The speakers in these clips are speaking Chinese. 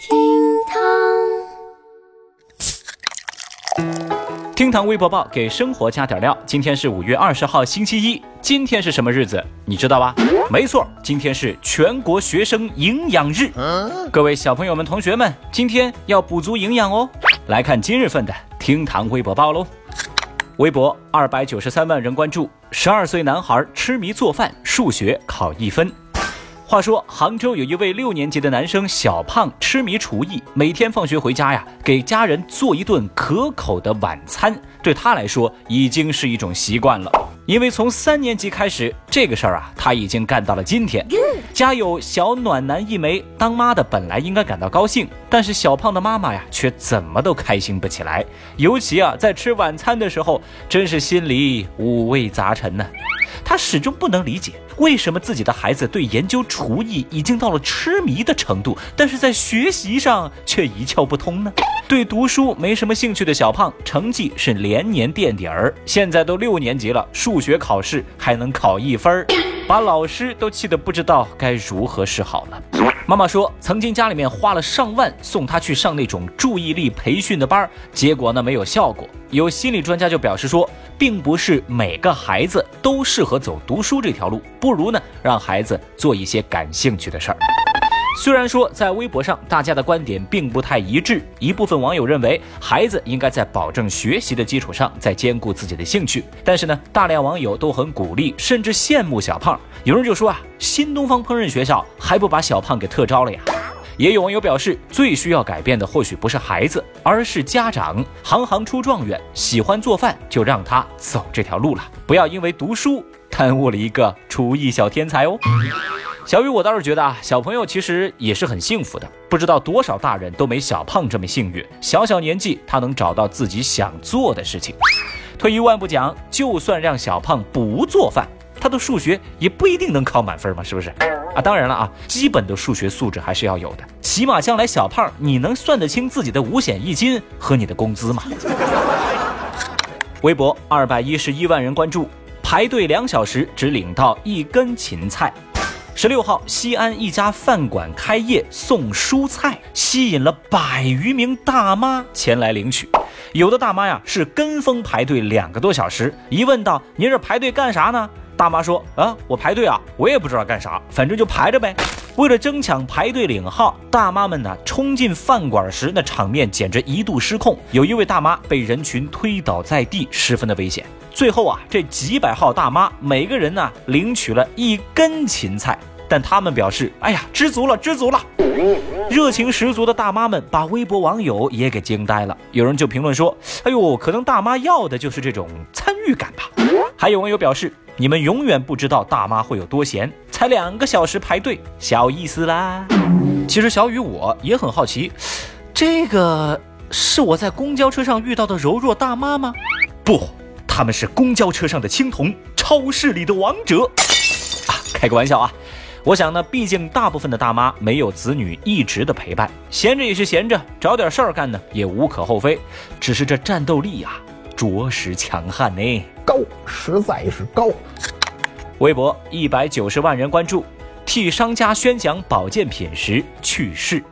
厅堂厅堂微博报给生活加点料。今天是五月二十号，星期一。今天是什么日子？你知道吧？没错，今天是全国学生营养日。各位小朋友们、同学们，今天要补足营养哦。来看今日份的厅堂微博报喽。微博二百九十三万人关注，十二岁男孩痴迷做饭，数学考一分。话说，杭州有一位六年级的男生小胖，痴迷厨艺，每天放学回家呀，给家人做一顿可口的晚餐，对他来说已经是一种习惯了。因为从三年级开始，这个事儿啊，他已经干到了今天。家有小暖男一枚，当妈的本来应该感到高兴，但是小胖的妈妈呀，却怎么都开心不起来。尤其啊，在吃晚餐的时候，真是心里五味杂陈呢。他始终不能理解，为什么自己的孩子对研究厨艺已经到了痴迷的程度，但是在学习上却一窍不通呢？对读书没什么兴趣的小胖，成绩是连年垫底儿，现在都六年级了，数学考试还能考一分儿，把老师都气得不知道该如何是好了。妈妈说，曾经家里面花了上万送他去上那种注意力培训的班，结果呢没有效果。有心理专家就表示说，并不是每个孩子都适合走读书这条路，不如呢让孩子做一些感兴趣的事儿。虽然说在微博上大家的观点并不太一致，一部分网友认为孩子应该在保证学习的基础上再兼顾自己的兴趣，但是呢，大量网友都很鼓励，甚至羡慕小胖。有人就说啊，新东方烹饪学校还不把小胖给特招了呀？也有网友表示，最需要改变的或许不是孩子，而是家长。行行出状元，喜欢做饭就让他走这条路了，不要因为读书耽误了一个厨艺小天才哦。小雨，我倒是觉得啊，小朋友其实也是很幸福的。不知道多少大人都没小胖这么幸运，小小年纪他能找到自己想做的事情。退一万步讲，就算让小胖不做饭，他的数学也不一定能考满分嘛，是不是？啊，当然了啊，基本的数学素质还是要有的，起码将来小胖你能算得清自己的五险一金和你的工资吗？微博二百一十一万人关注，排队两小时只领到一根芹菜。十六号，西安一家饭馆开业送蔬菜，吸引了百余名大妈前来领取。有的大妈呀是跟风排队两个多小时，一问到您这排队干啥呢？大妈说啊，我排队啊，我也不知道干啥，反正就排着呗。为了争抢排队领号，大妈们呢冲进饭馆时，那场面简直一度失控。有一位大妈被人群推倒在地，十分的危险。最后啊，这几百号大妈每个人呢领取了一根芹菜。但他们表示：“哎呀，知足了，知足了！”热情十足的大妈们把微博网友也给惊呆了。有人就评论说：“哎呦，可能大妈要的就是这种参与感吧。”还有网友表示：“你们永远不知道大妈会有多闲，才两个小时排队，小意思啦。”其实小雨我也很好奇，这个是我在公交车上遇到的柔弱大妈吗？不，他们是公交车上的青铜，超市里的王者。啊，开个玩笑啊。我想呢，毕竟大部分的大妈没有子女一直的陪伴，闲着也是闲着，找点事儿干呢也无可厚非。只是这战斗力呀，着实强悍呢，高，实在是高。微博一百九十万人关注，替商家宣讲保健品时去世。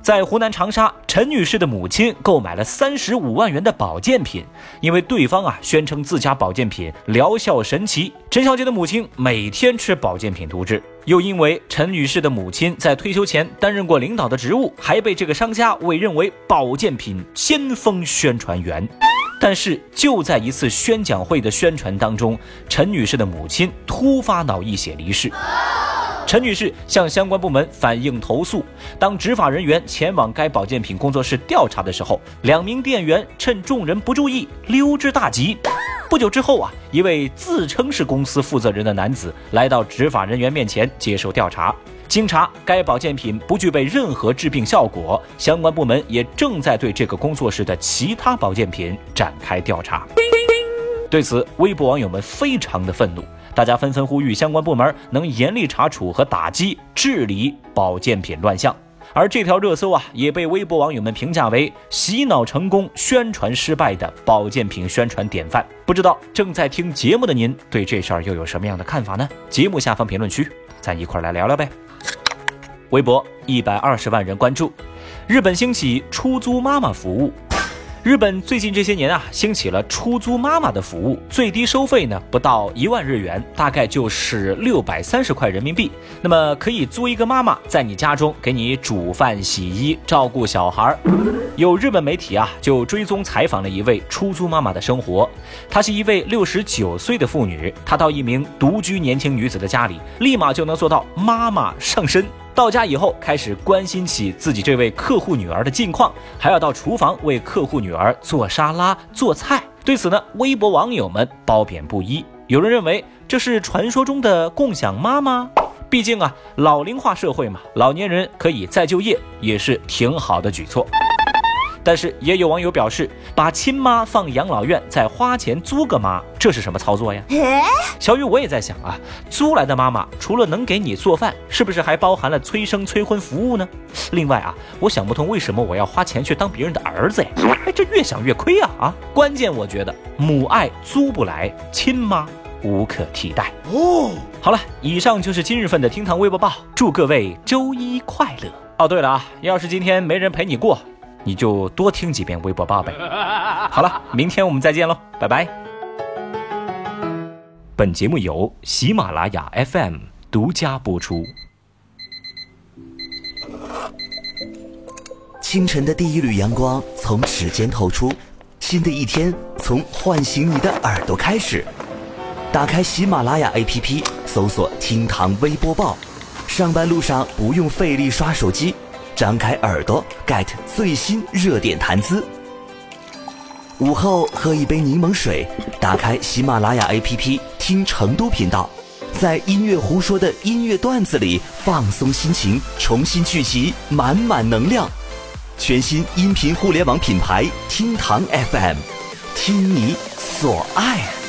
在湖南长沙，陈女士的母亲购买了三十五万元的保健品，因为对方啊宣称自家保健品疗效神奇。陈小姐的母亲每天吃保健品涂治，又因为陈女士的母亲在退休前担任过领导的职务，还被这个商家委任为保健品先锋宣传员。但是就在一次宣讲会的宣传当中，陈女士的母亲突发脑溢血离世。陈女士向相关部门反映投诉，当执法人员前往该保健品工作室调查的时候，两名店员趁众人不注意溜之大吉。不久之后啊，一位自称是公司负责人的男子来到执法人员面前接受调查。经查，该保健品不具备任何治病效果，相关部门也正在对这个工作室的其他保健品展开调查。对此，微博网友们非常的愤怒。大家纷纷呼吁相关部门能严厉查处和打击、治理保健品乱象。而这条热搜啊，也被微博网友们评价为洗脑成功、宣传失败的保健品宣传典范。不知道正在听节目的您对这事儿又有什么样的看法呢？节目下方评论区，咱一块儿来聊聊呗。微博一百二十万人关注。日本兴起出租妈妈服务。日本最近这些年啊，兴起了出租妈妈的服务，最低收费呢不到一万日元，大概就是六百三十块人民币。那么可以租一个妈妈在你家中给你煮饭、洗衣、照顾小孩。有日本媒体啊就追踪采访了一位出租妈妈的生活，她是一位六十九岁的妇女，她到一名独居年轻女子的家里，立马就能做到妈妈上身。到家以后，开始关心起自己这位客户女儿的近况，还要到厨房为客户女儿做沙拉、做菜。对此呢，微博网友们褒贬不一。有人认为这是传说中的共享妈妈，毕竟啊，老龄化社会嘛，老年人可以再就业，也是挺好的举措。但是也有网友表示，把亲妈放养老院，再花钱租个妈，这是什么操作呀？小雨，我也在想啊，租来的妈妈除了能给你做饭，是不是还包含了催生催婚服务呢？另外啊，我想不通为什么我要花钱去当别人的儿子呀？哎，这越想越亏啊啊！关键我觉得母爱租不来，亲妈无可替代哦。好了，以上就是今日份的厅堂微博报，祝各位周一快乐哦。对了啊，要是今天没人陪你过。你就多听几遍微博报呗。好了，明天我们再见喽，拜拜。本节目由喜马拉雅 FM 独家播出。清晨的第一缕阳光从指尖透出，新的一天从唤醒你的耳朵开始。打开喜马拉雅 APP，搜索“厅堂微播报”，上班路上不用费力刷手机。张开耳朵，get 最新热点谈资。午后喝一杯柠檬水，打开喜马拉雅 APP 听成都频道，在音乐胡说的音乐段子里放松心情，重新聚集满满能量。全新音频互联网品牌厅堂 FM，听你所爱。